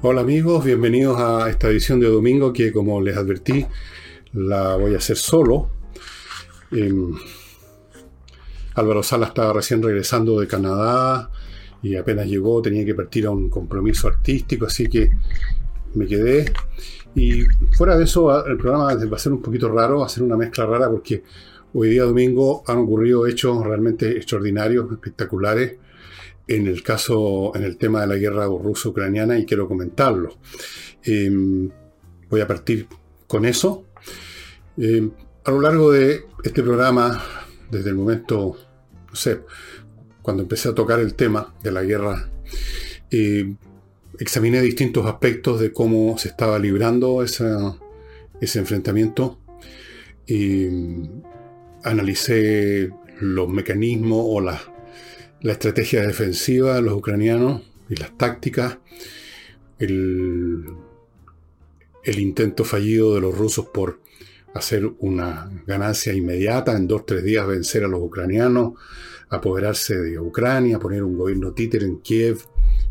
Hola amigos, bienvenidos a esta edición de domingo que como les advertí la voy a hacer solo. Em, Álvaro Sala estaba recién regresando de Canadá y apenas llegó tenía que partir a un compromiso artístico, así que me quedé. Y fuera de eso, el programa va a ser un poquito raro, va a ser una mezcla rara porque hoy día domingo han ocurrido hechos realmente extraordinarios, espectaculares en el caso, en el tema de la guerra ruso-ucraniana y quiero comentarlo. Em, voy a partir con eso. Em, a lo largo de este programa, desde el momento, no sé, cuando empecé a tocar el tema de la guerra, eh, examiné distintos aspectos de cómo se estaba librando ese enfrentamiento. Em, analicé los mecanismos o las la estrategia defensiva de los ucranianos y las tácticas, el, intento fallido de los rusos por hacer una ganancia inmediata, en dos o tres días vencer a los ucranianos, apoderarse de Ucrania, poner un gobierno títer en Kiev,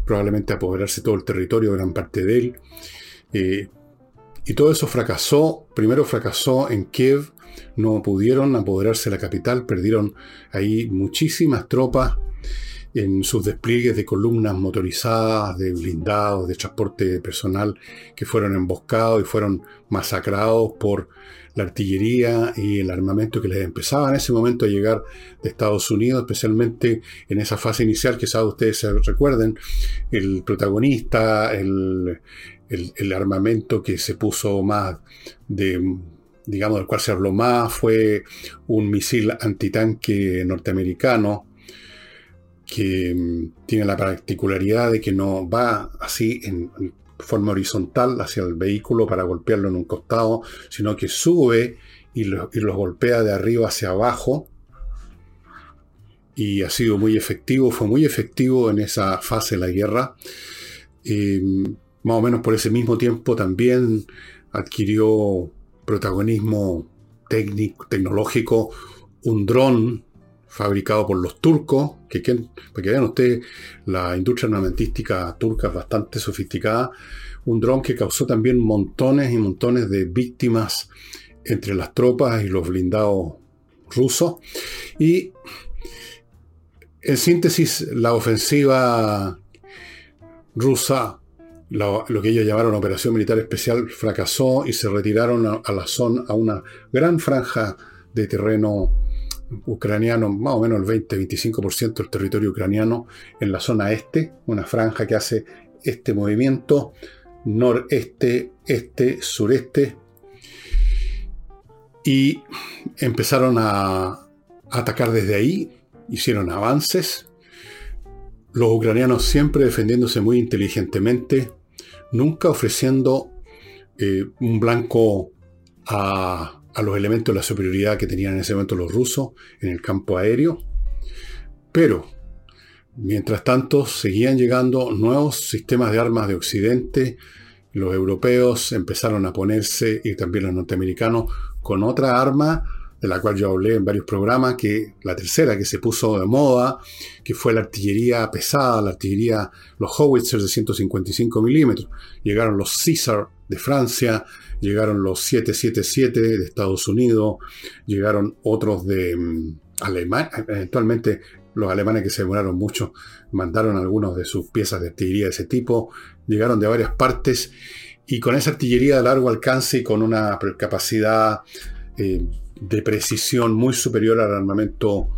probablemente apoderarse todo el territorio, gran parte de él. Eh, y todo eso fracasó, primero fracasó en Kiev, no pudieron apoderarse de la capital, perdieron ahí muchísimas tropas en sus despliegues de columnas motorizadas, de blindados, de transporte personal que fueron emboscados y fueron masacrados por la artillería y el armamento que les empezaba en ese momento a llegar de Estados Unidos, especialmente en esa fase inicial sabe ustedes se recuerden, el protagonista, el, el armamento que se puso más de digamos, del cual se habló más, fue un misil antitanque norteamericano que mm, tiene la particularidad de que no va así en, forma horizontal hacia el vehículo para golpearlo en un costado, sino que sube y los lo golpea de arriba hacia abajo. Y ha sido muy efectivo, fue muy efectivo en esa fase de la guerra. más o menos por ese mismo tiempo también adquirió protagonismo tecnológico un dron fabricado por los turcos, que, para que vean ustedes, la industria armamentística turca es bastante sofisticada, un dron que causó también montones y montones de víctimas entre las tropas y los blindados rusos. Y en síntesis, la ofensiva rusa, lo, que ellos llamaron Operación Militar Especial, fracasó y se retiraron a, a la zona, a una gran franja de terreno ucraniano, más o menos el 20-25% del territorio ucraniano en la zona este, una franja que hace este movimiento noreste, este, sureste, y empezaron a, atacar desde ahí, hicieron avances, los ucranianos siempre defendiéndose muy inteligentemente, nunca ofreciendo eh, un blanco a a los elementos de la superioridad que tenían en ese momento los rusos en el campo aéreo. Pero, mientras tanto, seguían llegando nuevos sistemas de armas de Occidente. Los europeos empezaron a ponerse, y también los norteamericanos, con otra arma de la cual yo hablé en varios programas, que la tercera que se puso de moda, que fue la artillería pesada, la artillería, los howitzers de 155 milímetros. Llegaron los Caesar de Francia, llegaron los 777 de Estados Unidos, llegaron otros de mm, Alemania, eventualmente los alemanes que se demoraron mucho mandaron algunos de sus piezas de artillería de ese tipo, llegaron de varias partes y con esa artillería de largo alcance y con una capacidad eh, de precisión muy superior al armamento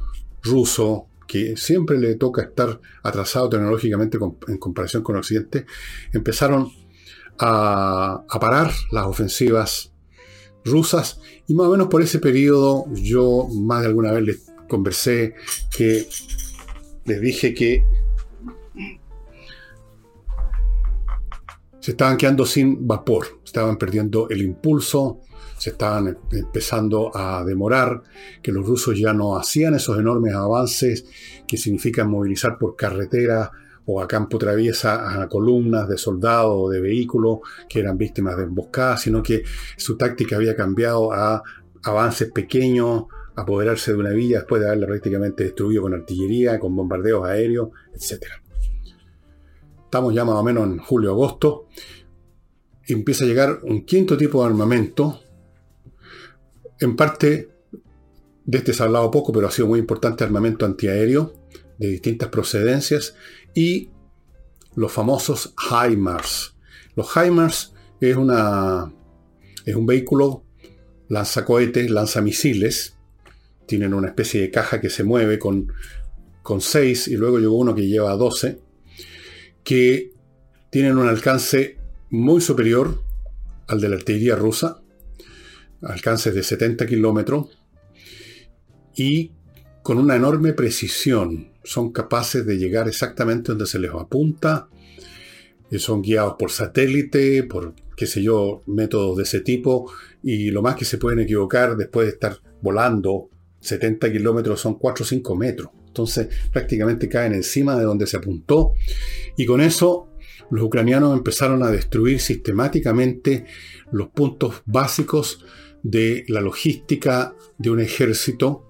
ruso, que siempre le toca estar atrasado tecnológicamente en comparación con Occidente, empezaron a, parar las ofensivas rusas. Y más o menos por ese periodo yo más de alguna vez les conversé que les dije que se estaban quedando sin vapor, estaban perdiendo el impulso, se estaban empezando a demorar, que los rusos ya no hacían esos enormes avances que significan movilizar por carretera o a campo traviesa a columnas de soldados o de vehículos que eran víctimas de emboscadas, sino que su táctica había cambiado a avances pequeños, apoderarse de una villa después de haberla prácticamente destruido con artillería, con bombardeos aéreos, etc. estamos ya más o menos en julio-agosto, empieza a llegar un quinto tipo de armamento, en parte de este se ha hablado poco, pero ha sido muy importante armamento antiaéreo de distintas procedencias y los famosos HIMARS. Los HIMARS es, una, es un vehículo lanzacohetes, lanzamisiles, tienen una especie de caja que se mueve con, con 6 y luego llegó uno que lleva 12, que tienen un alcance muy superior al de la artillería rusa, alcances de 70 kilómetros, y con una enorme precisión son capaces de llegar exactamente donde se les apunta, son guiados por satélite, por qué sé yo, métodos de ese tipo, y lo más que se pueden equivocar después de estar volando 70 kilómetros son 4 o 5 metros. Entonces prácticamente caen encima de donde se apuntó, y con eso los ucranianos empezaron a destruir sistemáticamente los puntos básicos de la logística de un ejército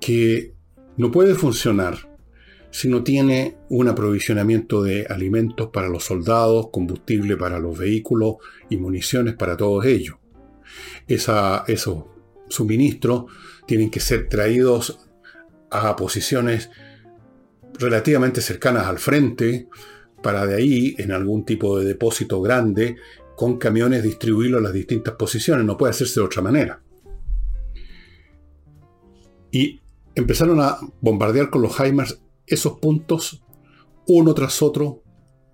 que no puede funcionar si no tiene un aprovisionamiento de alimentos para los soldados, combustible para los vehículos y municiones para todos ellos. esos suministros tienen que ser traídos a posiciones relativamente cercanas al frente, para de ahí, en algún tipo de depósito grande, con camiones distribuirlo a las distintas posiciones. No puede hacerse de otra manera. Y empezaron a bombardear con los HIMARS esos puntos, uno tras otro,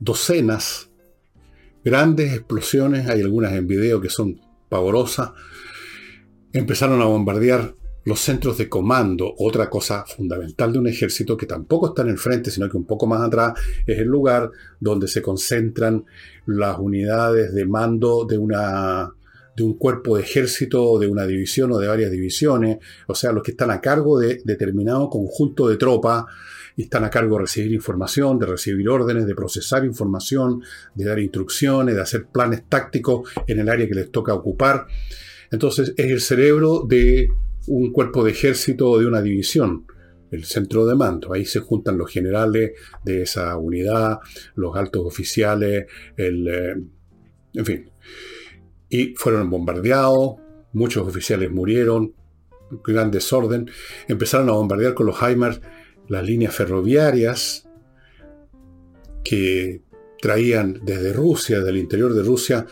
docenas, grandes explosiones, hay algunas en video que son pavorosas, empezaron a bombardear los centros de comando, otra cosa fundamental de un ejército que tampoco está en el frente, sino que un poco más atrás es el lugar donde se concentran las unidades de mando de una de un cuerpo de ejército, de una división o de varias divisiones, o sea, los que están a cargo de determinado conjunto de tropas y están a cargo de recibir información, de recibir órdenes, de procesar información, de dar instrucciones, de hacer planes tácticos en el área que les toca ocupar. Entonces es el cerebro de un cuerpo de ejército o de una división, el centro de mando. Ahí se juntan los generales de esa unidad, los altos oficiales, el, eh, en fin, y fueron bombardeados, muchos oficiales murieron, gran desorden, empezaron a bombardear con los HIMARS las líneas ferroviarias que traían desde Rusia, del interior de Rusia,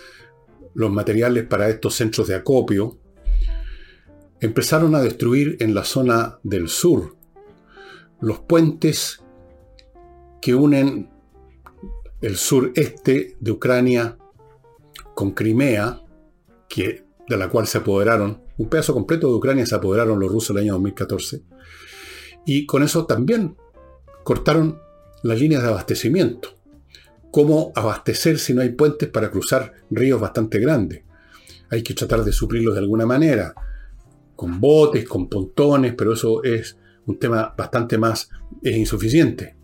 los materiales para estos centros de acopio, empezaron a destruir en la zona del sur los puentes que unen el sureste de Ucrania con Crimea de la cual se apoderaron, un pedazo completo de Ucrania se apoderaron los rusos el año 2014, y con eso también cortaron las líneas de abastecimiento. ¿Cómo abastecer si no hay puentes para cruzar ríos bastante grandes? Hay que tratar de suplirlos de alguna manera, con botes, con pontones, pero eso es un tema bastante más es insuficiente.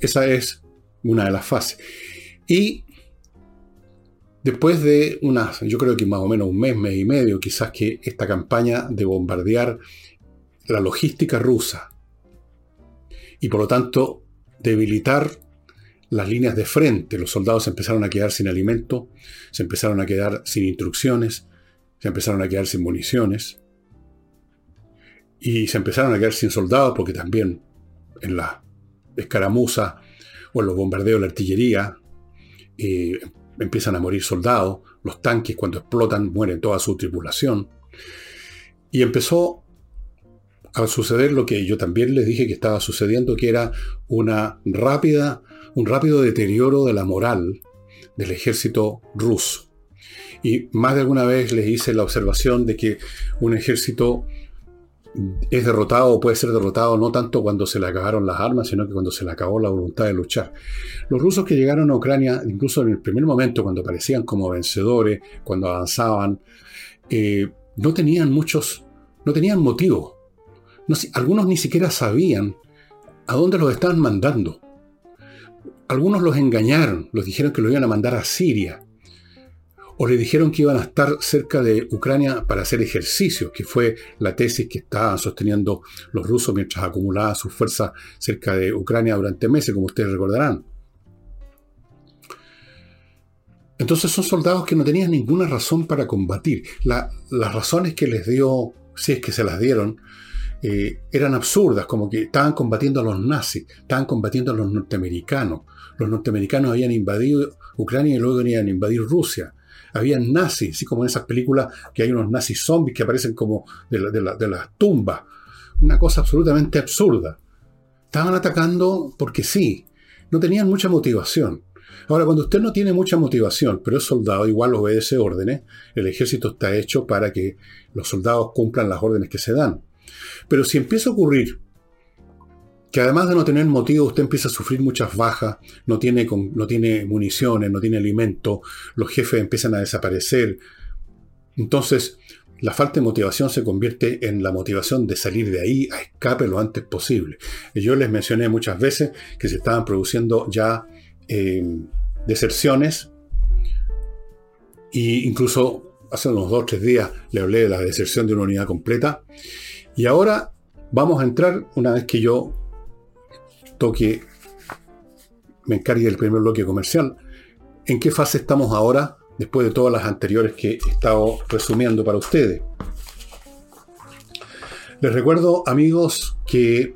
Esa es una de las fases. Y Después de unas, yo creo que más o menos un mes, mes y medio, quizás que esta campaña de bombardear la logística rusa y por lo tanto debilitar las líneas de frente, los soldados se empezaron a quedar sin alimento, se empezaron a quedar sin instrucciones, se empezaron a quedar sin municiones y se empezaron a quedar sin soldados porque también en la escaramuza o en los bombardeos de la artillería eh, empiezan a morir soldados, los tanques cuando explotan mueren toda su tripulación. Y empezó a suceder lo que yo también les dije que estaba sucediendo, que era una rápida, un rápido deterioro de la moral del ejército ruso. Y más de alguna vez les hice la observación de que un ejército es derrotado o puede ser derrotado no tanto cuando se le acabaron las armas, sino que cuando se le acabó la voluntad de luchar. Los rusos que llegaron a Ucrania, incluso en el primer momento, cuando parecían como vencedores, cuando avanzaban, eh, no tenían muchos, no tenían motivo. algunos ni siquiera sabían a dónde los estaban mandando. Algunos los engañaron, los dijeron que lo iban a mandar a Siria o le dijeron que iban a estar cerca de Ucrania para hacer ejercicios, que fue la tesis que estaban sosteniendo los rusos mientras acumulaban sus fuerzas cerca de Ucrania durante meses, como ustedes recordarán. Entonces son soldados que no tenían ninguna razón para combatir. las razones que les dio, si es que se las dieron, eh, eran absurdas, como que estaban combatiendo a los nazis, estaban combatiendo a los norteamericanos. Los norteamericanos habían invadido Ucrania y luego iban a invadir Rusia. Habían nazis, así como en esas películas que hay unos nazis zombies que aparecen como de, de las tumbas. Una cosa absolutamente absurda. Estaban atacando porque sí, no tenían mucha motivación. Ahora, cuando usted no tiene mucha motivación, pero es soldado, igual obedece órdenes, el ejército está hecho para que los soldados cumplan las órdenes que se dan. Pero si empieza a ocurrir que además de no tener motivo, usted empieza a sufrir muchas bajas, no tiene, no tiene municiones, no tiene alimento, los jefes empiezan a desaparecer, entonces la falta de motivación se convierte en la motivación de salir de ahí a escape lo antes posible. Yo les mencioné muchas veces que se estaban produciendo ya eh, deserciones. E incluso hace unos dos o tres días le hablé de la deserción de una unidad completa. Y ahora vamos a entrar una vez que yo toque me encargue del primer bloque comercial en qué fase estamos ahora después de todas las anteriores que he estado resumiendo para ustedes. Les recuerdo, amigos, que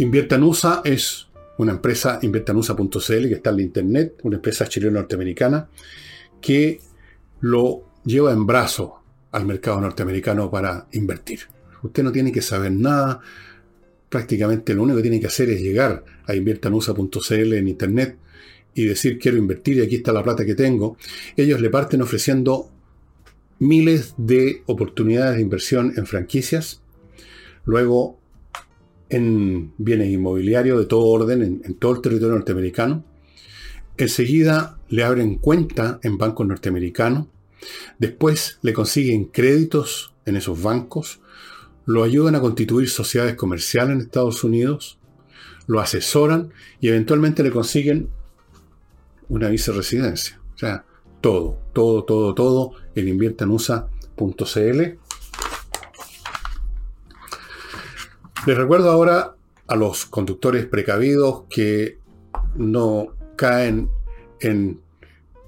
Inviertanusa es una empresa, inviertanusa.cl, que está en internet, una empresa chileno-norteamericana, que lo lleva en brazo al mercado norteamericano para invertir. Usted no tiene que saber nada, prácticamente lo único que tiene que hacer es llegar a inviertanusa.cl en internet y decir quiero invertir y aquí está la plata que tengo, ellos le parten ofreciendo miles de oportunidades de inversión en franquicias, luego en bienes inmobiliarios de todo orden en, en todo el territorio norteamericano, enseguida le abren cuenta en bancos norteamericanos, después le consiguen créditos en esos bancos, lo ayudan a constituir sociedades comerciales en Estados Unidos, lo asesoran y eventualmente le consiguen una viceresidencia. O sea, todo, todo, todo, todo en inviertanusa.cl. Les recuerdo ahora a los conductores precavidos que no caen en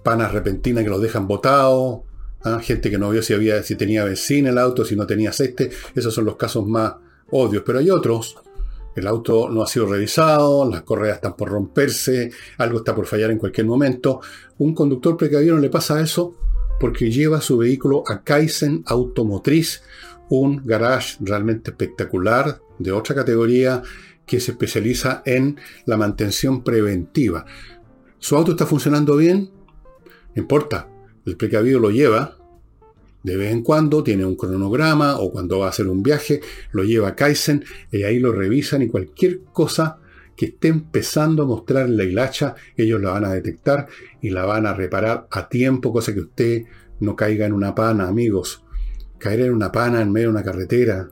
panas repentinas que los dejan botados, gente que no vio si, había, si tenía benzina el auto, si no tenía aceite, esos son los casos más odios, pero hay otros el auto no ha sido revisado, las correas están por romperse, algo está por fallar en cualquier momento. Un conductor precavido le pasa eso porque lleva su vehículo a Kaizen Automotriz, un garage realmente espectacular de otra categoría que se especializa en la mantención preventiva. ¿Su auto está funcionando bien? No importa, el precavido lo lleva, de vez en cuando tiene un cronograma o cuando va a hacer un viaje, lo lleva a Kaizen y ahí lo revisan y cualquier cosa que esté empezando a mostrar la hilacha, ellos la van a detectar y la van a reparar a tiempo, cosa que usted no caiga en una pana, amigos. Caer en una pana en medio de una carretera,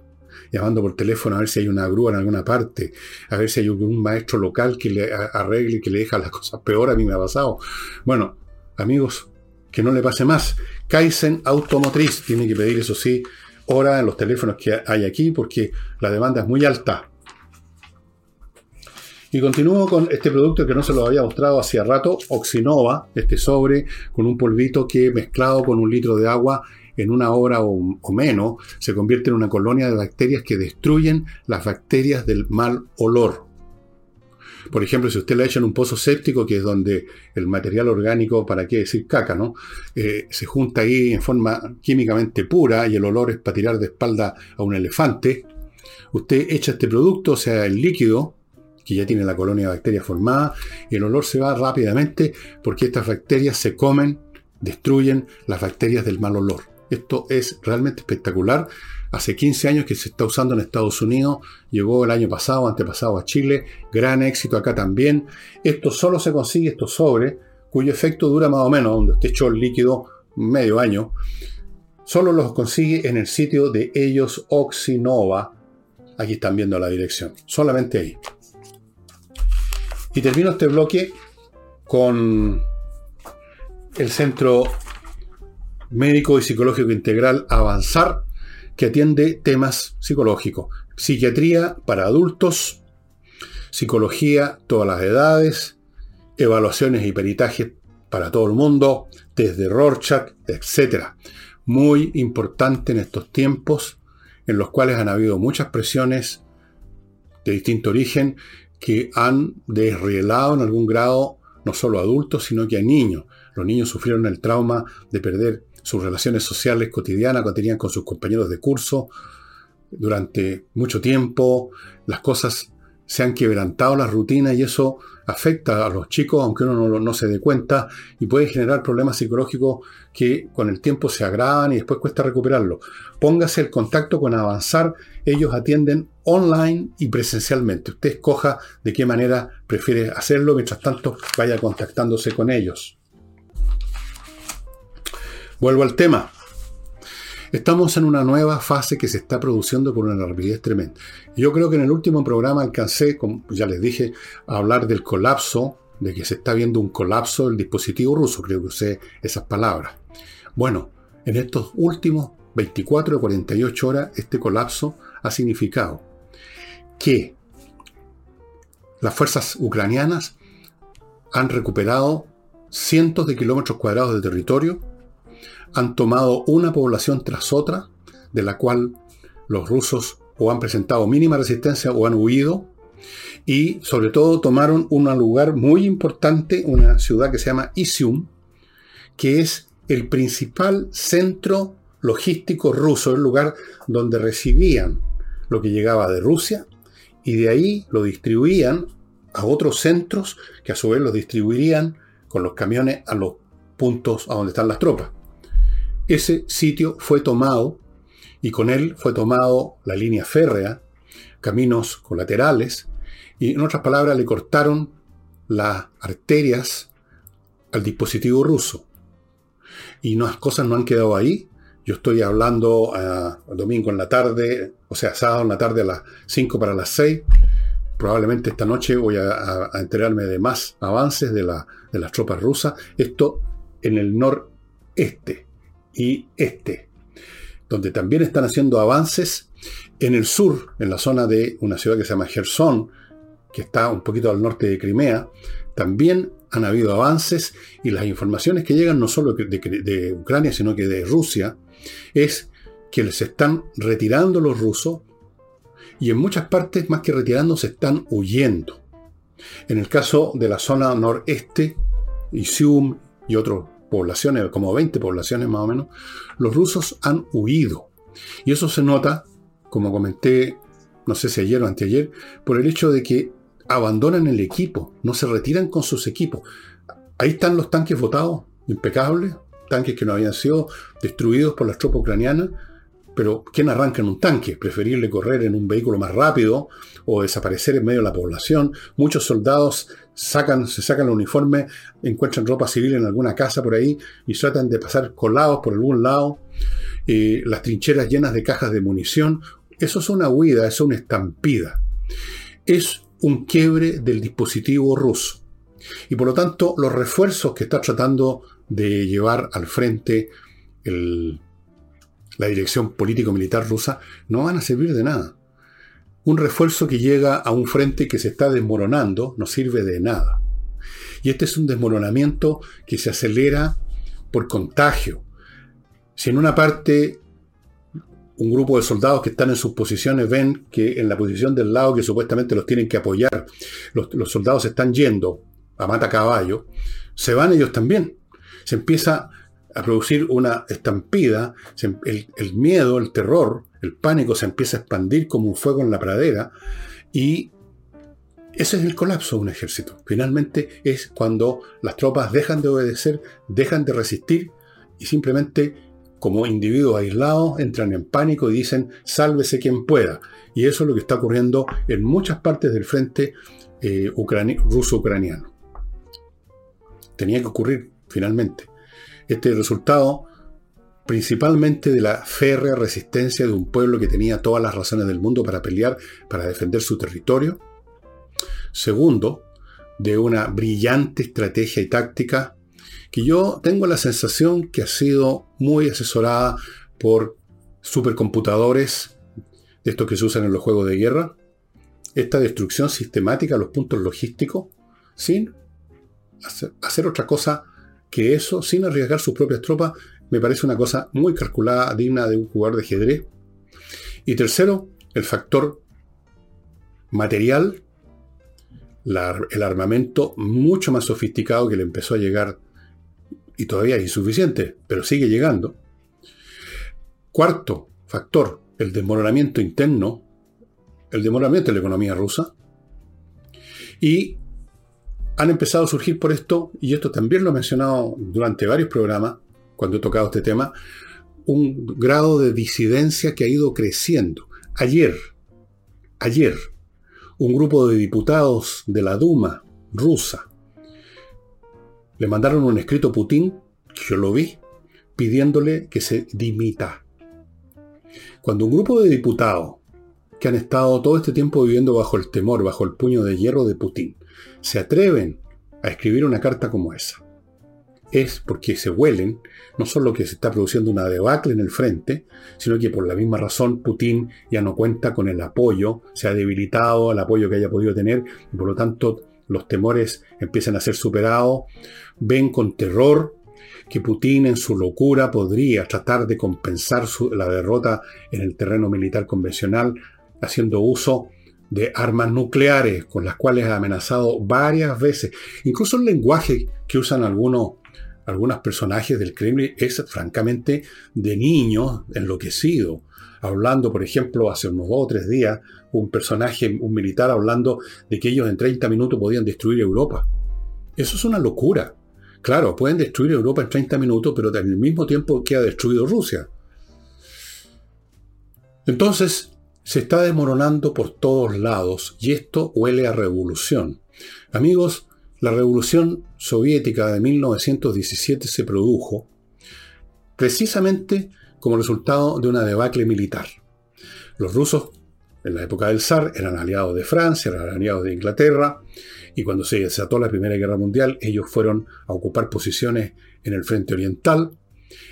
llamando por teléfono a ver si hay una grúa en alguna parte, a ver si hay un maestro local que le arregle y que le deja las cosas peor, a mí me ha pasado. Bueno, amigos, que no le pase más. Kaizen Automotriz tiene que pedir, eso sí, hora en los teléfonos que hay aquí porque la demanda es muy alta. Y continúo con este producto que no se lo había mostrado hacía rato, Oxinova, este sobre con un polvito que mezclado con un litro de agua en una hora o, o, menos se convierte en una colonia de bacterias que destruyen las bacterias del mal olor. Por ejemplo, si usted le echa en un pozo séptico, que es donde el material orgánico, para qué decir caca, ¿no? Eh, se junta ahí en forma químicamente pura y el olor es para tirar de espalda a un elefante. Usted echa este producto, o sea, el líquido, que ya tiene la colonia de bacterias formada, y el olor se va rápidamente porque estas bacterias se comen, destruyen las bacterias del mal olor. Esto es realmente espectacular hace 15 años que se está usando en Estados Unidos, llegó el año pasado, antepasado a Chile, gran éxito acá también. Esto solo se consigue, estos sobre, cuyo efecto dura más o menos, donde usted echó el líquido medio año, solo los consigue en el sitio de ellos Oxinova. Aquí están viendo la dirección, solamente ahí. Y termino este bloque con el Centro Médico y Psicológico Integral Avanzar, que atiende temas psicológicos. Psiquiatría para adultos, psicología todas las edades, evaluaciones y peritajes para todo el mundo, desde Rorschach, etc. Muy importante en estos tiempos en los cuales han habido muchas presiones de distinto origen que han desrielado en algún grado no solo a adultos, sino que a niños. Los niños sufrieron el trauma de perder sus relaciones sociales cotidianas que tenían con sus compañeros de curso durante mucho tiempo. Las cosas se han quebrantado, las rutinas, y eso afecta a los chicos, aunque uno no, no, se dé cuenta, y puede generar problemas psicológicos que con el tiempo se agravan y después cuesta recuperarlo. Póngase el contacto con Avanzar, ellos atienden online y presencialmente. Usted escoja de qué manera prefiere hacerlo, mientras tanto vaya contactándose con ellos. Vuelvo al tema. Estamos en una nueva fase que se está produciendo con una rapidez tremenda. Yo creo que en el último programa alcancé, como ya les dije, a hablar del colapso, de que se está viendo un colapso del dispositivo ruso, creo que usé esas palabras. Bueno, en estos últimos 24 o 48 horas, este colapso ha significado que las fuerzas ucranianas han recuperado cientos de kilómetros cuadrados de territorio, han tomado una población tras otra, de la cual los rusos o han presentado mínima resistencia o han huido, y sobre todo tomaron un lugar muy importante, una ciudad que se llama Isium, que es el principal centro logístico ruso, el lugar donde recibían lo que llegaba de Rusia y de ahí lo distribuían a otros centros que a su vez los distribuirían con los camiones a los puntos a donde están las tropas. Ese sitio fue tomado y con él fue tomado la línea férrea, caminos colaterales, y en otras palabras le cortaron las arterias al dispositivo ruso. Y las cosas no han quedado ahí. Yo estoy hablando a eh, domingo en la tarde, o sea, sábado en la tarde a las 5 para las 6. Probablemente esta noche voy a, enterarme de más avances de, de las tropas rusas. Esto en el noreste y este, donde también están haciendo avances en el sur, en la zona de una ciudad que se llama Gerson, que está un poquito al norte de Crimea, también han habido avances y las informaciones que llegan no solo de, de, Ucrania, sino que de Rusia, es que les están retirando los rusos y en muchas partes, más que retirando, se están huyendo. En el caso de la zona noreste, Isium y otros poblaciones, como 20 poblaciones más o menos, los rusos han huido. Y eso se nota, como comenté, no sé si ayer o anteayer, por el hecho de que abandonan el equipo, no se retiran con sus equipos. Ahí están los tanques votados, impecables, tanques que no habían sido destruidos por las tropas ucranianas, pero ¿quién arranca en un tanque? Preferible correr en un vehículo más rápido o desaparecer en medio de la población. Muchos soldados sacan, se sacan el uniforme, encuentran ropa civil en alguna casa por ahí y tratan de pasar colados por algún lado. Eh, las trincheras llenas de cajas de munición. Eso es una huida, eso es una estampida. Es un quiebre del dispositivo ruso. Y por lo tanto, los refuerzos que está tratando de llevar al frente la dirección político-militar rusa, no van a servir de nada. Un refuerzo que llega a un frente que se está desmoronando no sirve de nada. Y este es un desmoronamiento que se acelera por contagio. Si en una parte un grupo de soldados que están en sus posiciones ven que en la posición del lado que supuestamente los tienen que apoyar, los, soldados están yendo a mata caballo, se van ellos también. Se empieza a producir una estampida, el, miedo, el terror, el pánico se empieza a expandir como un fuego en la pradera y ese es el colapso de un ejército. Finalmente es cuando las tropas dejan de obedecer, dejan de resistir y simplemente como individuos aislados entran en pánico y dicen sálvese quien pueda. Y eso es lo que está ocurriendo en muchas partes del frente eh, ruso-ucraniano. Tenía que ocurrir finalmente. Este resultado principalmente de la férrea resistencia de un pueblo que tenía todas las razones del mundo para pelear, para defender su territorio. Segundo, de una brillante estrategia y táctica que yo tengo la sensación que ha sido muy asesorada por supercomputadores de estos que se usan en los juegos de guerra. Esta destrucción sistemática de los puntos logísticos sin hacer, otra cosa que eso sin arriesgar sus propias tropas me parece una cosa muy calculada, digna de un jugador de ajedrez. Y tercero, el factor material, el armamento mucho más sofisticado que le empezó a llegar y todavía es insuficiente, pero sigue llegando. Cuarto factor, el desmoronamiento interno, el desmoronamiento de la economía rusa. Y han empezado a surgir por esto, y esto también lo he mencionado durante varios programas, cuando he tocado este tema, un grado de disidencia que ha ido creciendo. Ayer, ayer, un grupo de diputados de la Duma rusa le mandaron un escrito a Putin, yo lo vi, pidiéndole que se dimita. Cuando un grupo de diputados que han estado todo este tiempo viviendo bajo el temor, bajo el puño de hierro de Putin, se atreven a escribir una carta como esa, es porque se huelen no solo que se está produciendo una debacle en el frente, sino que por la misma razón Putin ya no cuenta con el apoyo, se ha debilitado el apoyo que haya podido tener, y por lo tanto los temores empiezan a ser superados, ven con terror que Putin en su locura podría tratar de compensar la derrota en el terreno militar convencional haciendo uso de armas nucleares con las cuales ha amenazado varias veces. Incluso el lenguaje que usan algunos, algunos personajes del Kremlin es francamente de niños enloquecido. Hablando, por ejemplo, hace unos dos o tres días, un personaje, un militar, hablando de que ellos en 30 minutos podían destruir Europa. Eso es una locura. Claro, pueden destruir Europa en 30 minutos, pero al mismo tiempo queda destruido Rusia. Entonces, se está desmoronando por todos lados y esto huele a revolución. Amigos, la revolución soviética de 1917 se produjo precisamente como resultado de una debacle militar. Los rusos, en la época del zar, eran aliados de Francia, eran aliados de Inglaterra, y cuando se desató la Primera Guerra Mundial, ellos fueron a ocupar posiciones en el frente oriental,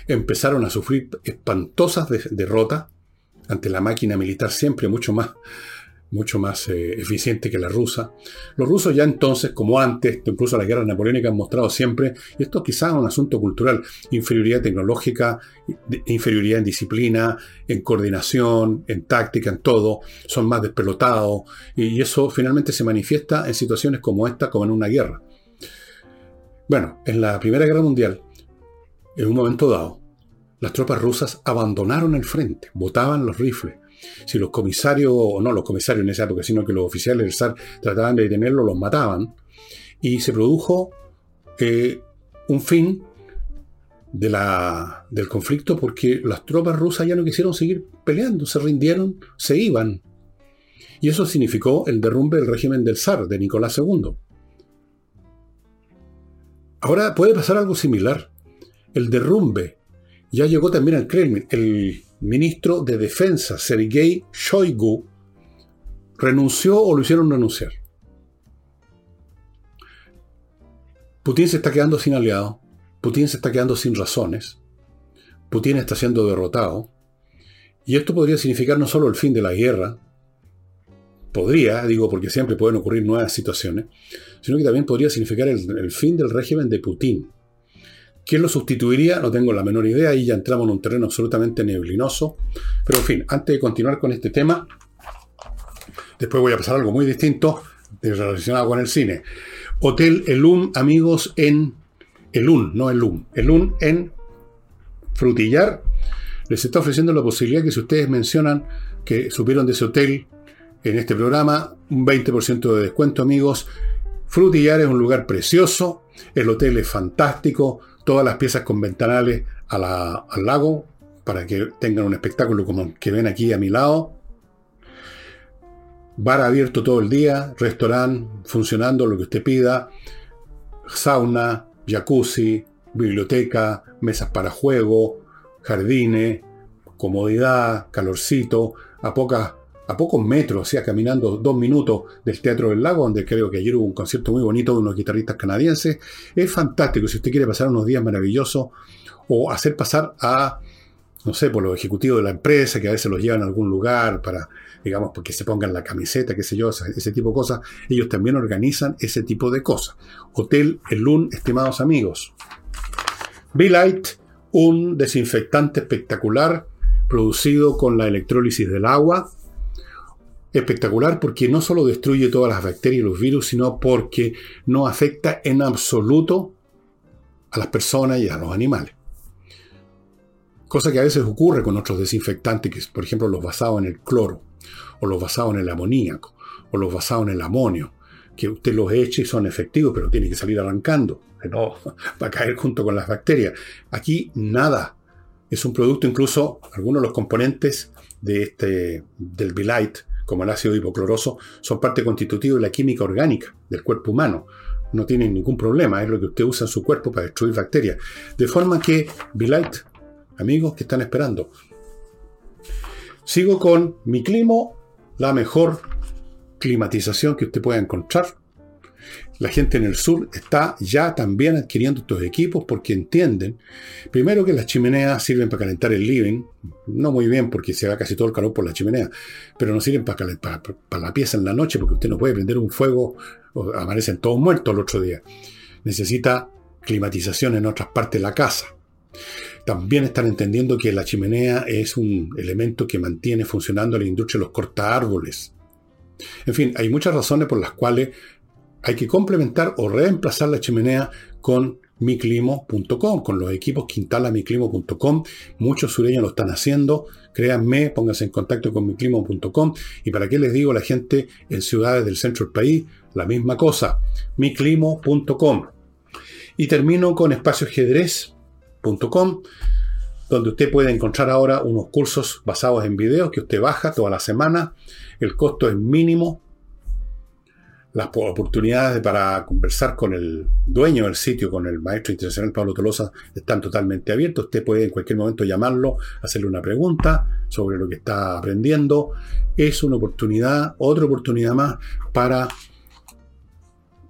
empezaron a sufrir espantosas derrotas ante la máquina militar siempre mucho más, mucho más eh, eficiente que la rusa. Los rusos ya entonces, como antes, incluso las guerras napoleónicas han mostrado siempre, y esto quizás es un asunto cultural, inferioridad tecnológica, inferioridad en disciplina, en coordinación, en táctica, en todo, son más despelotados, y eso finalmente se manifiesta en situaciones como esta, como en una guerra. Bueno, en la Primera Guerra Mundial, en un momento dado, las tropas rusas abandonaron el frente, botaban los rifles. Si los comisarios, o no los comisarios en esa época, sino que los oficiales del SAR trataban de detenerlo, los mataban. Y se produjo eh, un fin de la, del conflicto porque las tropas rusas ya no quisieron seguir peleando, se rindieron, se iban. Y eso significó el derrumbe del régimen del zar, de Nicolás II. Ahora puede pasar algo similar. El derrumbe ya llegó también al Kremlin. El ministro de Defensa, Sergei Shoigu, renunció o lo hicieron renunciar. Putin se está quedando sin aliados, Putin se está quedando sin razones, Putin está siendo derrotado, y esto podría significar no solo el fin de la guerra, podría, digo porque siempre pueden ocurrir nuevas situaciones, sino que también podría significar el, el fin del régimen de Putin. ¿Quién lo sustituiría? No tengo la menor idea, y ya entramos en un terreno absolutamente neblinoso. Pero en fin, antes de continuar con este tema, después voy a pasar algo muy distinto relacionado con el cine. Hotel Elum, amigos, en Elun, no Elum, Elun en Frutillar. Les está ofreciendo la posibilidad que si ustedes mencionan que supieron de ese hotel en este programa, un 20% de descuento, amigos. Frutillar es un lugar precioso, el hotel es fantástico, todas las piezas con ventanales al lago para que tengan un espectáculo como el que ven aquí a mi lado. Bar abierto todo el día, restaurante funcionando lo que usted pida, sauna, jacuzzi, biblioteca, mesas para juego, jardines, comodidad, calorcito, a pocas a pocos metros, o sea, caminando dos minutos del Teatro del Lago, donde creo que ayer hubo un concierto muy bonito de unos guitarristas canadienses. Es fantástico si usted quiere pasar unos días maravillosos o hacer pasar a no sé, por los ejecutivos de la empresa, que a veces los llevan a algún lugar para, digamos, porque se pongan la camiseta, qué sé yo, ese tipo de cosas. Ellos también organizan ese tipo de cosas. Hotel El Lun, estimados amigos. Be-Light, un desinfectante espectacular producido con la electrólisis del agua. Espectacular porque no solo destruye todas las bacterias y los virus, sino porque no afecta en absoluto a las personas y a los animales. Cosa que a veces ocurre con otros desinfectantes, que por ejemplo los basados en el cloro, o los basados en el amoníaco, o los basados en el amonio, que usted los eche y son efectivos, pero tiene que salir arrancando, no va a caer junto con las bacterias. Aquí nada. Es un producto, incluso algunos de los componentes de este, del Bilight, como el ácido hipocloroso, son parte constitutiva de la química orgánica del cuerpo humano. No tienen ningún problema, es lo que usted usa en su cuerpo para destruir bacterias. De forma que Bilight amigos que están esperando. Sigo con mi climo, la mejor climatización que usted pueda encontrar. La gente en el sur está ya también adquiriendo estos equipos porque entienden, primero que las chimeneas sirven para calentar el living, no muy bien porque se va casi todo el calor por la chimenea, pero no sirven para, para, para la pieza en la noche porque usted no puede prender un fuego, o amanecen todos muertos el otro día. Necesita climatización en otras partes de la casa. También están entendiendo que la chimenea es un elemento que mantiene funcionando la industria de los corta árboles. En fin, hay muchas razones por las cuales hay que complementar o reemplazar la chimenea con miclimo.com, con los equipos que instala miclimo.com. Muchos sureños lo están haciendo. Créanme, pónganse en contacto con miclimo.com. Y para qué les digo, la gente en ciudades del centro del país, la misma cosa, miclimo.com. Y termino con espacio ajedrez donde usted puede encontrar ahora unos cursos basados en videos que usted baja toda la semana. El costo es mínimo. Las oportunidades para conversar con el dueño del sitio, con el maestro internacional Pablo Tolosa, están totalmente abiertos. Usted puede en cualquier momento llamarlo, hacerle una pregunta sobre lo que está aprendiendo. Es una oportunidad, otra oportunidad más para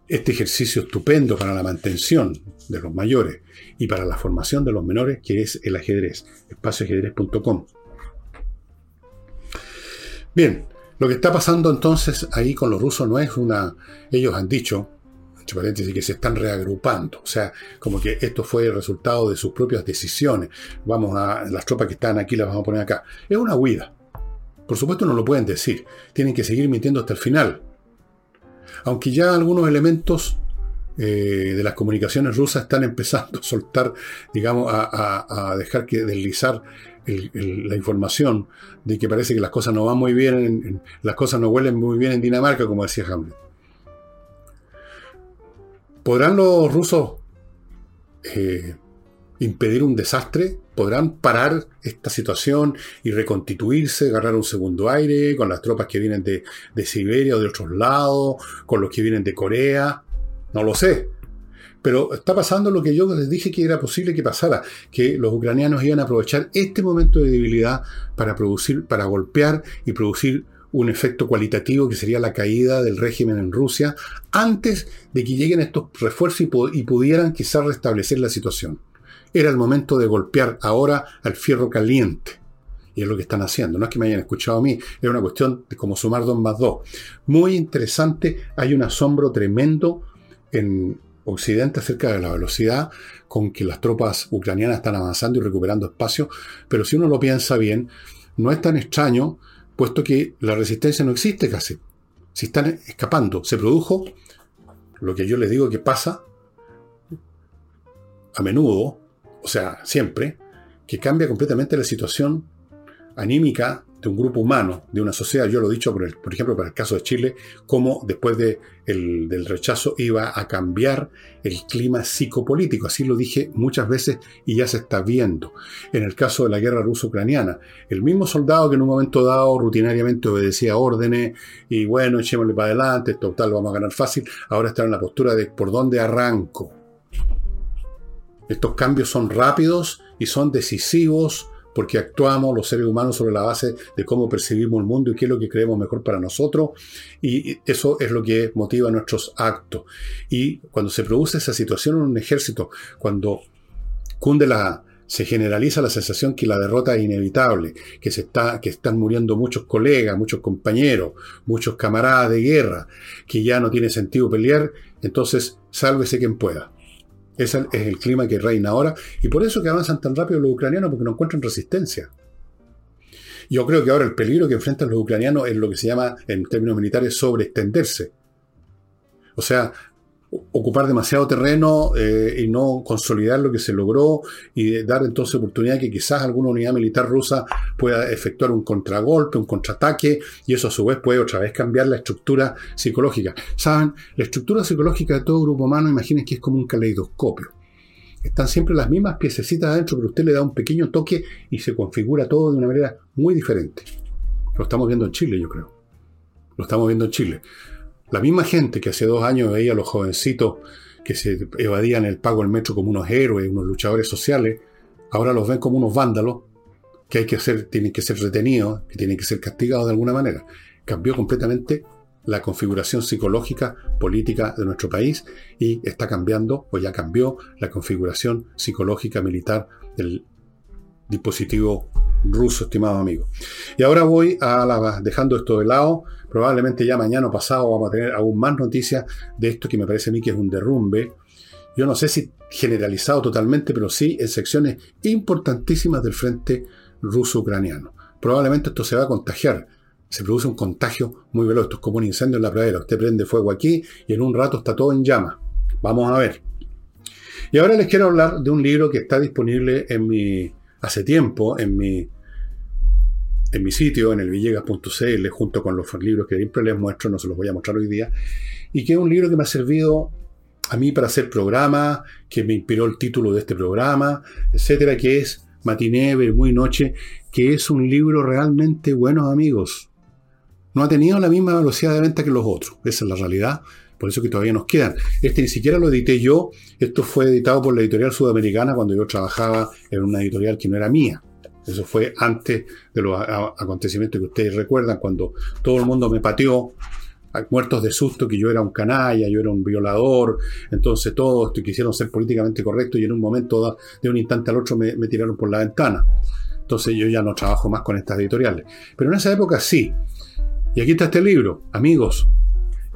este ejercicio estupendo para la mantención de los mayores y para la formación de los menores, que es el ajedrez, espacioajedrez.com. Bien, lo que está pasando entonces ahí con los rusos no es una... Ellos han dicho, entre paréntesis, que se están reagrupando. O sea, como que esto fue el resultado de sus propias decisiones. Vamos a... Las tropas que están aquí las vamos a poner acá. Es una huida. Por supuesto no lo pueden decir. Tienen que seguir mintiendo hasta el final. Aunque ya algunos elementos eh, de las comunicaciones rusas están empezando a soltar, digamos, a, dejar que deslizar la información de que parece que las cosas no van muy bien, las cosas no huelen muy bien en Dinamarca, como decía Hamlet. ¿Podrán los rusos eh, impedir un desastre? ¿Podrán parar esta situación y reconstituirse, agarrar un segundo aire con las tropas que vienen de Siberia o de otros lados, con los que vienen de Corea? No lo sé. Pero está pasando lo que yo les dije que era posible que pasara, que los ucranianos iban a aprovechar este momento de debilidad para producir, para golpear y producir un efecto cualitativo que sería la caída del régimen en Rusia antes de que lleguen estos refuerzos y, pudieran quizás restablecer la situación. Era el momento de golpear ahora al fierro caliente. Y es lo que están haciendo. No es que me hayan escuchado a mí, es una cuestión de cómo sumar dos más dos. Muy interesante, hay un asombro tremendo en Occidente acerca de la velocidad con que las tropas ucranianas están avanzando y recuperando espacio, pero si uno lo piensa bien, no es tan extraño, puesto que la resistencia no existe casi. Si están escapando, se produjo lo que yo les digo que pasa a menudo, o sea, siempre, que cambia completamente la situación anímica de un grupo humano, de una sociedad. Yo lo he dicho, por, ejemplo, para el caso de Chile, cómo después de del rechazo iba a cambiar el clima psicopolítico. Así lo dije muchas veces y ya se está viendo. En el caso de la guerra ruso-ucraniana, el mismo soldado que en un momento dado rutinariamente obedecía órdenes y bueno, echémosle para adelante, total, vamos a ganar fácil, ahora está en la postura de por dónde arranco. Estos cambios son rápidos y son decisivos porque actuamos los seres humanos sobre la base de cómo percibimos el mundo y qué es lo que creemos mejor para nosotros, y eso es lo que motiva nuestros actos. Y cuando se produce esa situación en un ejército, cuando cunde la, se generaliza la sensación que la derrota es inevitable, que, se está, que están muriendo muchos colegas, muchos compañeros, muchos camaradas de guerra, que ya no tiene sentido pelear, entonces sálvese quien pueda. Ese es el clima que reina ahora, y por eso que avanzan tan rápido los ucranianos, porque no encuentran resistencia. Yo creo que ahora el peligro que enfrentan los ucranianos es lo que se llama, en términos militares, sobreextenderse. O sea, ocupar demasiado terreno eh, y no consolidar lo que se logró y dar entonces oportunidad que quizás alguna unidad militar rusa pueda efectuar un contragolpe, un contraataque y eso a su vez puede otra vez cambiar la estructura psicológica. Saben, la estructura psicológica de todo grupo humano, imaginen que es como un caleidoscopio. Están siempre las mismas piececitas adentro, pero usted le da un pequeño toque y se configura todo de una manera muy diferente. Lo estamos viendo en Chile, yo creo. Lo estamos viendo en Chile. La misma gente que hace dos años veía a los jovencitos que se evadían el pago del metro como unos héroes, unos luchadores sociales, ahora los ven como unos vándalos que hay que hacer, tienen que ser retenidos, que tienen que ser castigados de alguna manera. Cambió completamente la configuración psicológica política de nuestro país y está cambiando, o ya cambió, la configuración psicológica militar del dispositivo ruso, estimado amigo. Y ahora voy a la, dejando esto de lado, probablemente ya mañana o pasado vamos a tener aún más noticias de esto que me parece a mí que es un derrumbe. Yo no sé si generalizado totalmente, pero sí en secciones importantísimas del frente ruso-ucraniano. Probablemente esto se va a contagiar. Se produce un contagio muy veloz. Esto es como un incendio en la pradera. Usted prende fuego aquí y en un rato está todo en llama. Vamos a ver. Y ahora les quiero hablar de un libro que está disponible en mi hace tiempo en mi, en mi sitio, en el villegas.cl, junto con los libros que siempre les muestro, no se los voy a mostrar hoy día, y que es un libro que me ha servido a mí para hacer programa, que me inspiró el título de este programa, etcétera, que es Matiné, muy Noche, que es un libro realmente bueno, amigos. No ha tenido la misma velocidad de venta que los otros, esa es la realidad. Por eso que todavía nos quedan. Este ni siquiera lo edité yo. Esto fue editado por la editorial sudamericana cuando yo trabajaba en una editorial que no era mía. Eso fue antes de los acontecimientos que ustedes recuerdan, cuando todo el mundo me pateó, muertos de susto que yo era un canalla, yo era un violador, entonces todos quisieron ser políticamente correctos y en un momento, de un instante al otro, me, me tiraron por la ventana. Entonces yo ya no trabajo más con estas editoriales. Pero en esa época sí. Y aquí está este libro, amigos,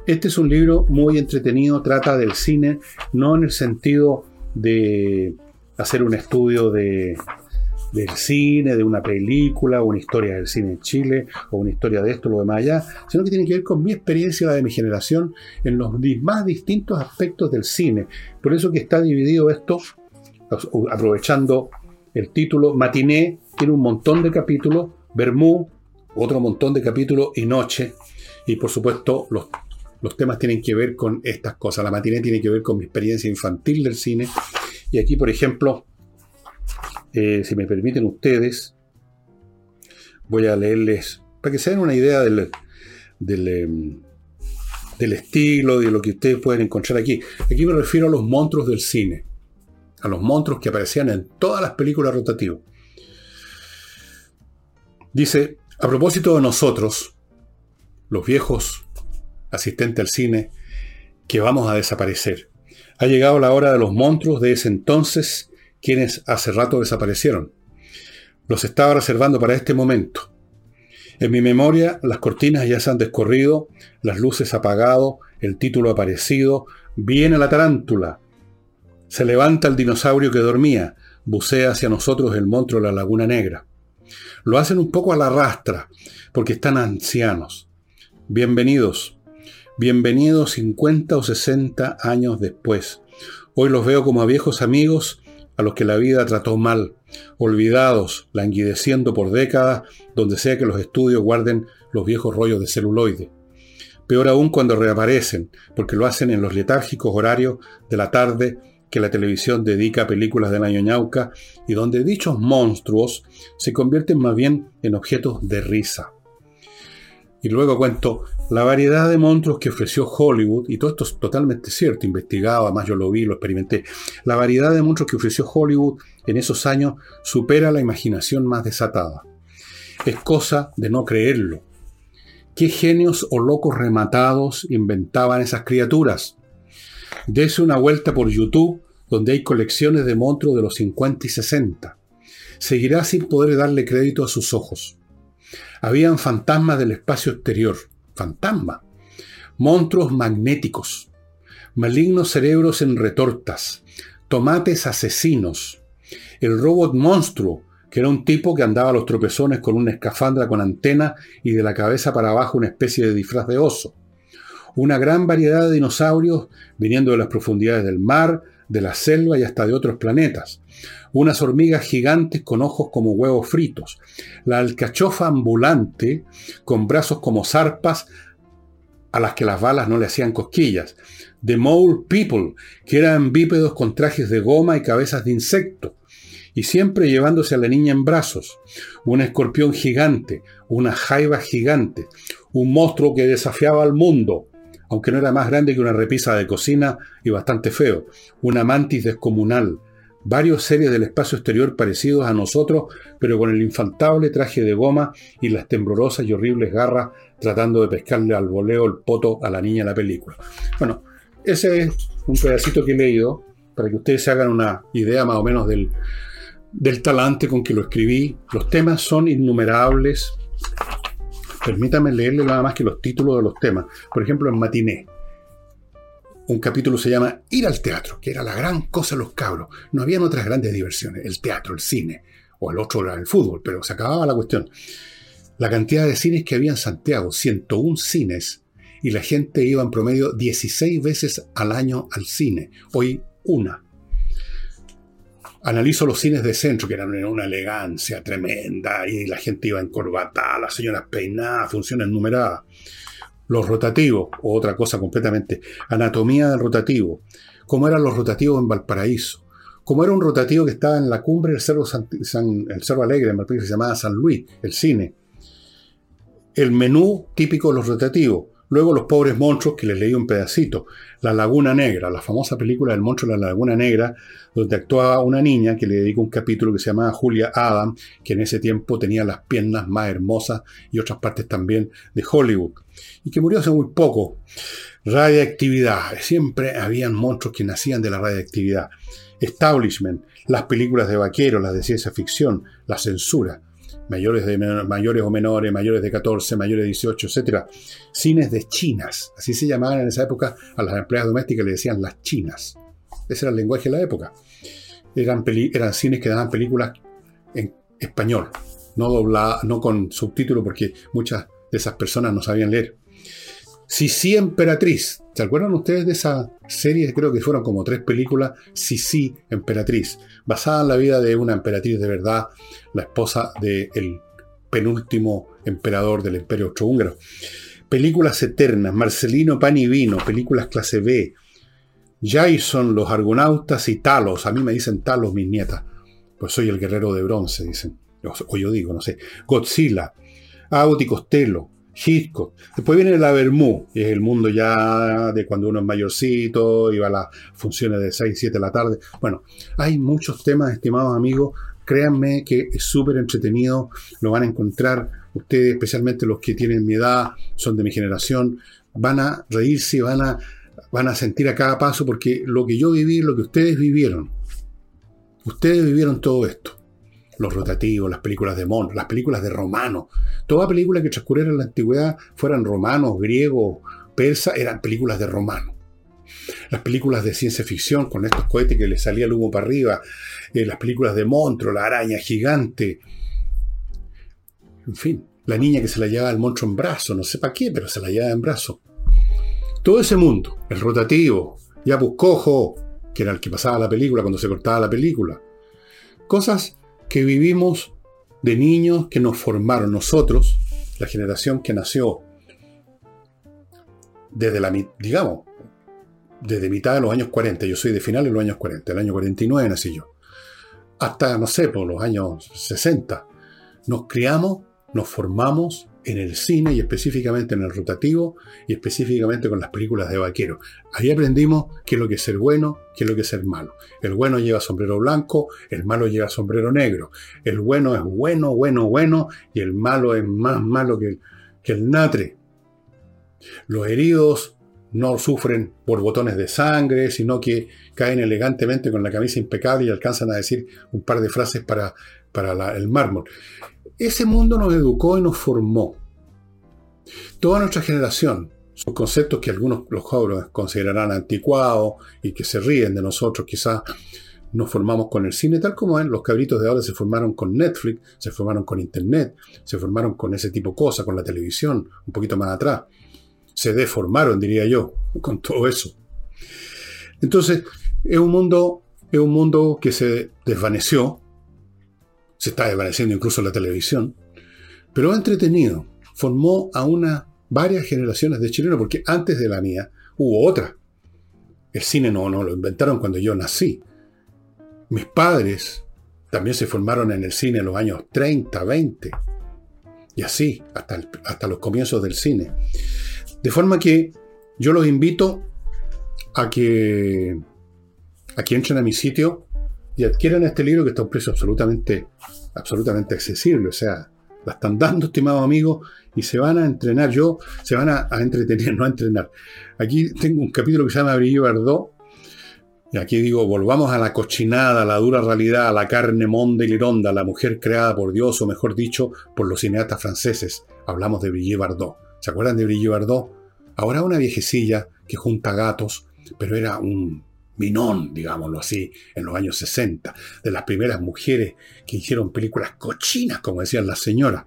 este es un libro muy entretenido, trata del cine, no en el sentido de hacer un estudio de, del cine, de una película, una historia del cine en Chile, o una historia de esto, lo demás allá, sino que tiene que ver con mi experiencia, la de mi generación, en los más distintos aspectos del cine. Por eso que está dividido esto, aprovechando el título, Matiné tiene un montón de capítulos, Bermú, otro montón de capítulos, y Noche, y por supuesto los los temas tienen que ver con estas cosas. La matiné tiene que ver con mi experiencia infantil del cine. Y aquí, por ejemplo, eh, si me permiten ustedes, voy a leerles, para que se den una idea del, em, del estilo, de lo que ustedes pueden encontrar aquí. Aquí me refiero a los monstruos del cine, a los monstruos que aparecían en todas las películas rotativas. Dice, a propósito de nosotros, los viejos asistente al cine, que vamos a desaparecer. Ha llegado la hora de los monstruos de ese entonces, quienes hace rato desaparecieron. Los estaba reservando para este momento. En mi memoria, las cortinas ya se han descorrido, las luces apagado, el título aparecido, viene la tarántula. Se levanta el dinosaurio que dormía, bucea hacia nosotros el monstruo de la laguna negra. Lo hacen un poco a la rastra, porque están ancianos. Bienvenidos, Bienvenidos 50 o 60 años después. Hoy los veo como a viejos amigos a los que la vida trató mal, olvidados, languideciendo por décadas, donde sea que los estudios guarden los viejos rollos de celuloide. Peor aún cuando reaparecen, porque lo hacen en los letárgicos horarios de la tarde que la televisión dedica a películas de año ñauca y donde dichos monstruos se convierten más bien en objetos de risa. Y luego cuento la variedad de monstruos que ofreció Hollywood, y todo esto es totalmente cierto, investigado, además yo lo vi, lo experimenté. La variedad de monstruos que ofreció Hollywood en esos años supera la imaginación más desatada. Es cosa de no creerlo. ¿Qué genios o locos rematados inventaban esas criaturas? Dese una vuelta por YouTube, donde hay colecciones de monstruos de los 50 y 60. seguirá sin poder darle crédito a sus ojos. Habían fantasmas del espacio exterior, fantasmas, monstruos magnéticos, malignos cerebros en retortas, tomates asesinos, el robot monstruo, que era un tipo que andaba a los tropezones con una escafandra con antena y de la cabeza para abajo una especie de disfraz de oso. Una gran variedad de dinosaurios viniendo de las profundidades del mar, de la selva y hasta de otros planetas. Unas hormigas gigantes con ojos como huevos fritos. La alcachofa ambulante con brazos como zarpas a las que las balas no le hacían cosquillas. The Mole People, que eran bípedos con trajes de goma y cabezas de insecto y siempre llevándose a la niña en brazos, un escorpión gigante, una jaiba gigante, un monstruo que desafiaba al mundo, aunque no era más grande que una repisa de cocina y bastante feo, una mantis descomunal, varios seres del espacio exterior parecidos a nosotros, pero con el infantable traje de goma y las temblorosas y horribles garras tratando de pescarle al voleo el poto a la niña en la película. Bueno, ese es un pedacito que he leído para que ustedes se hagan una idea más o menos del, del talante con que lo escribí. Los temas son innumerables. Permítame leerle nada más que los títulos de los temas. Por ejemplo, en Matiné. Un capítulo se llama Ir al teatro, que era la gran cosa de los cabros. No habían otras grandes diversiones, el teatro, el cine, o el otro era el fútbol, pero se acababa la cuestión. La cantidad de cines que había en Santiago, 101 cines, y la gente iba en promedio 16 veces al año al cine. Hoy una. Analizo los cines de centro, que eran una elegancia tremenda, y la gente iba en corbata, las señoras peinadas, funciones numeradas. Los rotativos, otra cosa completamente. Anatomía del rotativo. Cómo eran los rotativos en Valparaíso. Cómo era un rotativo que estaba en la cumbre del Cerro, el Cerro Alegre, en Valparaíso, se llamaba San Luis, el cine. El menú típico de los rotativos. Luego Los pobres monstruos, que les leí un pedacito. La Laguna Negra, la famosa película del monstruo de la Laguna Negra, donde actuaba una niña que le dedico un capítulo que se llamaba Julia Adam, que en ese tiempo tenía las piernas más hermosas y otras partes también de Hollywood. Y que murió hace muy poco. Radiactividad. Siempre habían monstruos que nacían de la radiactividad. Establishment. Las películas de vaqueros, las de ciencia ficción, la censura mayores, de, mayores o menores, mayores de 14, mayores de 18, etc. Cines de chinas, así se llamaban en esa época a las empleadas domésticas, le decían las chinas. Ese era el lenguaje de la época. Eran, eran cines que daban películas en español, no, doblada, no con subtítulo porque muchas de esas personas no sabían leer. Sisi Emperatriz. ¿Se acuerdan ustedes de esa serie? Creo que fueron como tres películas. Sisi Emperatriz. Basada en la vida de una emperatriz de verdad, la esposa del penúltimo emperador del Imperio Austrohúngaro. Películas eternas. Marcelino Pan y Vino. Películas clase B. Jason, Los Argonautas y Talos. A mí me dicen Talos mis nietas. Pues soy el guerrero de bronce, dicen. O yo digo, no sé. Godzilla. Y Costello. Hitchcock. Después viene la Bermú, y es el mundo ya de cuando uno es mayorcito, iba a las funciones de 6, 7 de la tarde. Bueno, hay muchos temas, estimados amigos. Créanme que es súper entretenido, lo van a encontrar ustedes, especialmente los que tienen mi edad, son de mi generación, van a reírse, van a, van a sentir a cada paso, porque lo que yo viví, lo que ustedes vivieron, ustedes vivieron todo esto los rotativos, las películas de Mon, las películas de romano. Toda película que transcurriera en la antigüedad, fueran romanos, griegos, persas, eran películas de romano. Las películas de ciencia ficción con estos cohetes que le salía el humo para arriba, eh, las películas de monstruo, la araña gigante. En fin, la niña que se la llevaba el monstruo en brazo, no sé para qué, pero se la llevaba en brazo. Todo ese mundo, el rotativo, ya Cojo, que era el que pasaba la película cuando se cortaba la película. Cosas que vivimos de niños que nos formaron nosotros, la generación que nació desde la, digamos, desde mitad de los años 40, yo soy de finales de los años 40, el año 49 nací yo, hasta, no sé, por los años 60, nos criamos, nos formamos en el cine y específicamente en el rotativo y específicamente con las películas de vaquero. Ahí aprendimos qué es lo que es ser bueno, qué es lo que es ser malo. El bueno lleva sombrero blanco, el malo lleva sombrero negro. El bueno es bueno, bueno, bueno y el malo es más malo que el, que el natre. Los heridos no sufren por botones de sangre, sino que caen elegantemente con la camisa impecable y alcanzan a decir un par de frases para para el mármol. Ese mundo nos educó y nos formó. Toda nuestra generación, son conceptos que algunos los jóvenes considerarán anticuados y que se ríen de nosotros, quizás nos formamos con el cine, tal como en los cabritos de ahora se formaron con Netflix, se formaron con Internet, se formaron con ese tipo de cosas, con la televisión, un poquito más atrás. Se deformaron, diría yo, con todo eso. Entonces, es un mundo, es un mundo que se desvaneció, se está desvaneciendo incluso la televisión, pero ha entretenido, formó a una varias generaciones de chilenos, porque antes de la mía hubo otra. El cine no, no lo inventaron cuando yo nací. Mis padres también se formaron en el cine en los años 30, 20. Y así, hasta, hasta los comienzos del cine. De forma que yo los invito a que, a que entren a mi sitio y adquieran este libro que está a un precio absolutamente, absolutamente accesible. O sea, la están dando, estimados amigos, y se van a entrenar. Yo, se van a, entretener, no a entrenar. Aquí tengo un capítulo que se llama Brillo Verdó. Y aquí digo, volvamos a la cochinada, a la dura realidad, a la carne monda y lironda, la mujer creada por Dios, o mejor dicho, por los cineastas franceses. Hablamos de Brigitte Bardot. ¿Se acuerdan de Brigitte Bardot? Ahora una viejecilla que junta gatos, pero era un minón, digámoslo así, en los años 60, de las primeras mujeres que hicieron películas cochinas, como decían las señoras.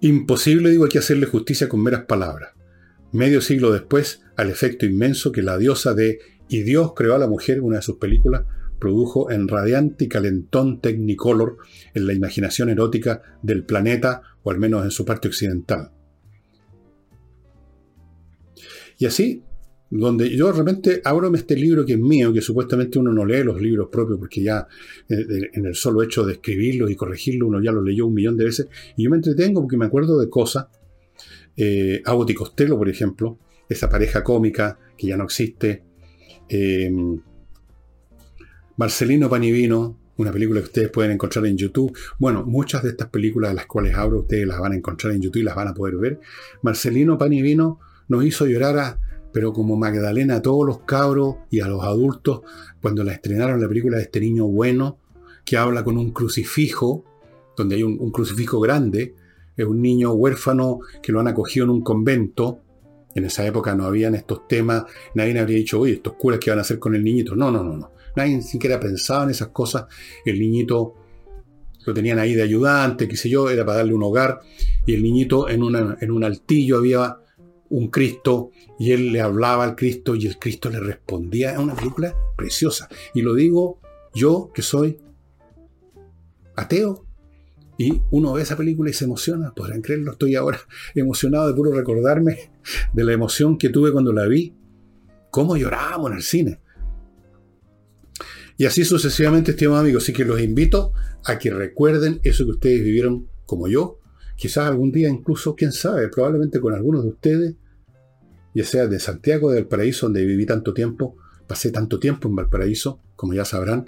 Imposible, digo, hay que hacerle justicia con meras palabras. Medio siglo después, al efecto inmenso que la diosa de Y Dios creó a la mujer, una de sus películas, produjo en radiante y calentón technicolor en la imaginación erótica del planeta, o al menos en su parte occidental. Y así, donde yo de repente abro este libro que es mío, que supuestamente uno no lee los libros propios, porque ya eh, en el solo hecho de escribirlos y corregirlos uno ya lo leyó un millón de veces, y yo me entretengo porque me acuerdo de cosas. Eh, Abbott y Costello, por ejemplo, esa pareja cómica que ya no existe. Eh, Marcelino Panivino, una película que ustedes pueden encontrar en YouTube. Bueno, muchas de estas películas de las cuales abro, ustedes las van a encontrar en YouTube y las van a poder ver. Marcelino Panivino nos hizo llorar a pero como Magdalena a todos los cabros y a los adultos cuando la estrenaron la película de este niño bueno que habla con un crucifijo, donde hay un, crucifijo grande, es un niño huérfano que lo han acogido en un convento. En esa época no habían estos temas, nadie habría dicho, oye, estos curas que van a hacer con el niñito. No, no, no, no. Nadie siquiera pensaba en esas cosas. El niñito lo tenían ahí de ayudante, qué sé yo, era para darle un hogar. Y el niñito en, una, en un altillo había un Cristo y él le hablaba al Cristo y el Cristo le respondía. Es una película preciosa. Y lo digo yo que soy ateo. Y uno ve esa película y se emociona. Podrán creerlo, estoy ahora emocionado de puro recordarme de la emoción que tuve cuando la vi. Cómo llorábamos en el cine. Y así sucesivamente, estimados amigos. Así que los invito a que recuerden eso que ustedes vivieron como yo. Quizás algún día incluso, quién sabe, probablemente con algunos de ustedes ya sea de Santiago del Paraíso, donde viví tanto tiempo, pasé tanto tiempo en Valparaíso, como ya sabrán,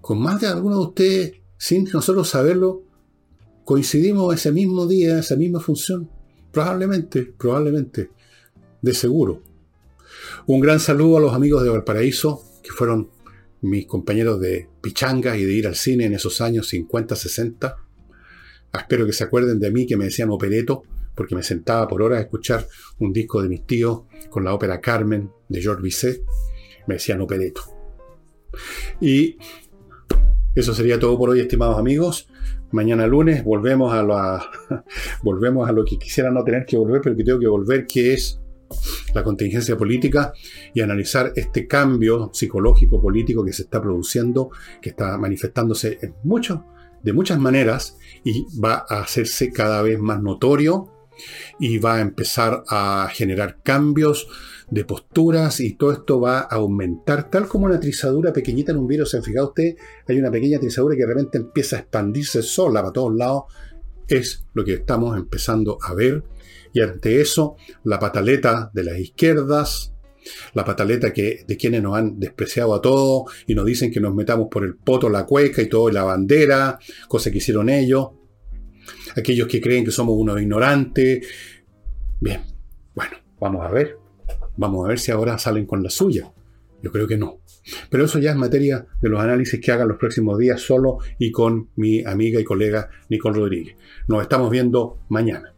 con más de algunos de ustedes, sin nosotros saberlo, coincidimos ese mismo día, esa misma función. Probablemente, probablemente, de seguro. Un gran saludo a los amigos de Valparaíso, que fueron mis compañeros de pichanga y de ir al cine en esos años 50, 60. Espero que se acuerden de mí, que me decían opereto porque me sentaba por horas a escuchar un disco de mis tíos con la ópera Carmen de Georges Bizet. Me decían opereto. Y eso sería todo por hoy, estimados amigos. Mañana lunes volvemos a, la, volvemos a lo que quisiera no tener que volver, pero que tengo que volver, que es la contingencia política y analizar este cambio psicológico político que se está produciendo, que está manifestándose en mucho, de muchas maneras y va a hacerse cada vez más notorio y va a empezar a generar cambios de posturas y todo esto va a aumentar, tal como una trizadura pequeñita en un virus. ¿Se han fijado usted? Hay una pequeña trizadura que de repente empieza a expandirse sola para todos lados. Es lo que estamos empezando a ver. Y ante eso, la pataleta de las izquierdas, la pataleta que, de quienes nos han despreciado a todos y nos dicen que nos metamos por el poto, la cueca y todo, la bandera, cosa que hicieron ellos aquellos que creen que somos unos ignorantes. Bien, bueno, vamos a ver. Vamos a ver si ahora salen con la suya. Yo creo que no. Pero eso ya es materia de los análisis que hagan los próximos días solo y con mi amiga y colega Nicole Rodríguez. Nos estamos viendo mañana.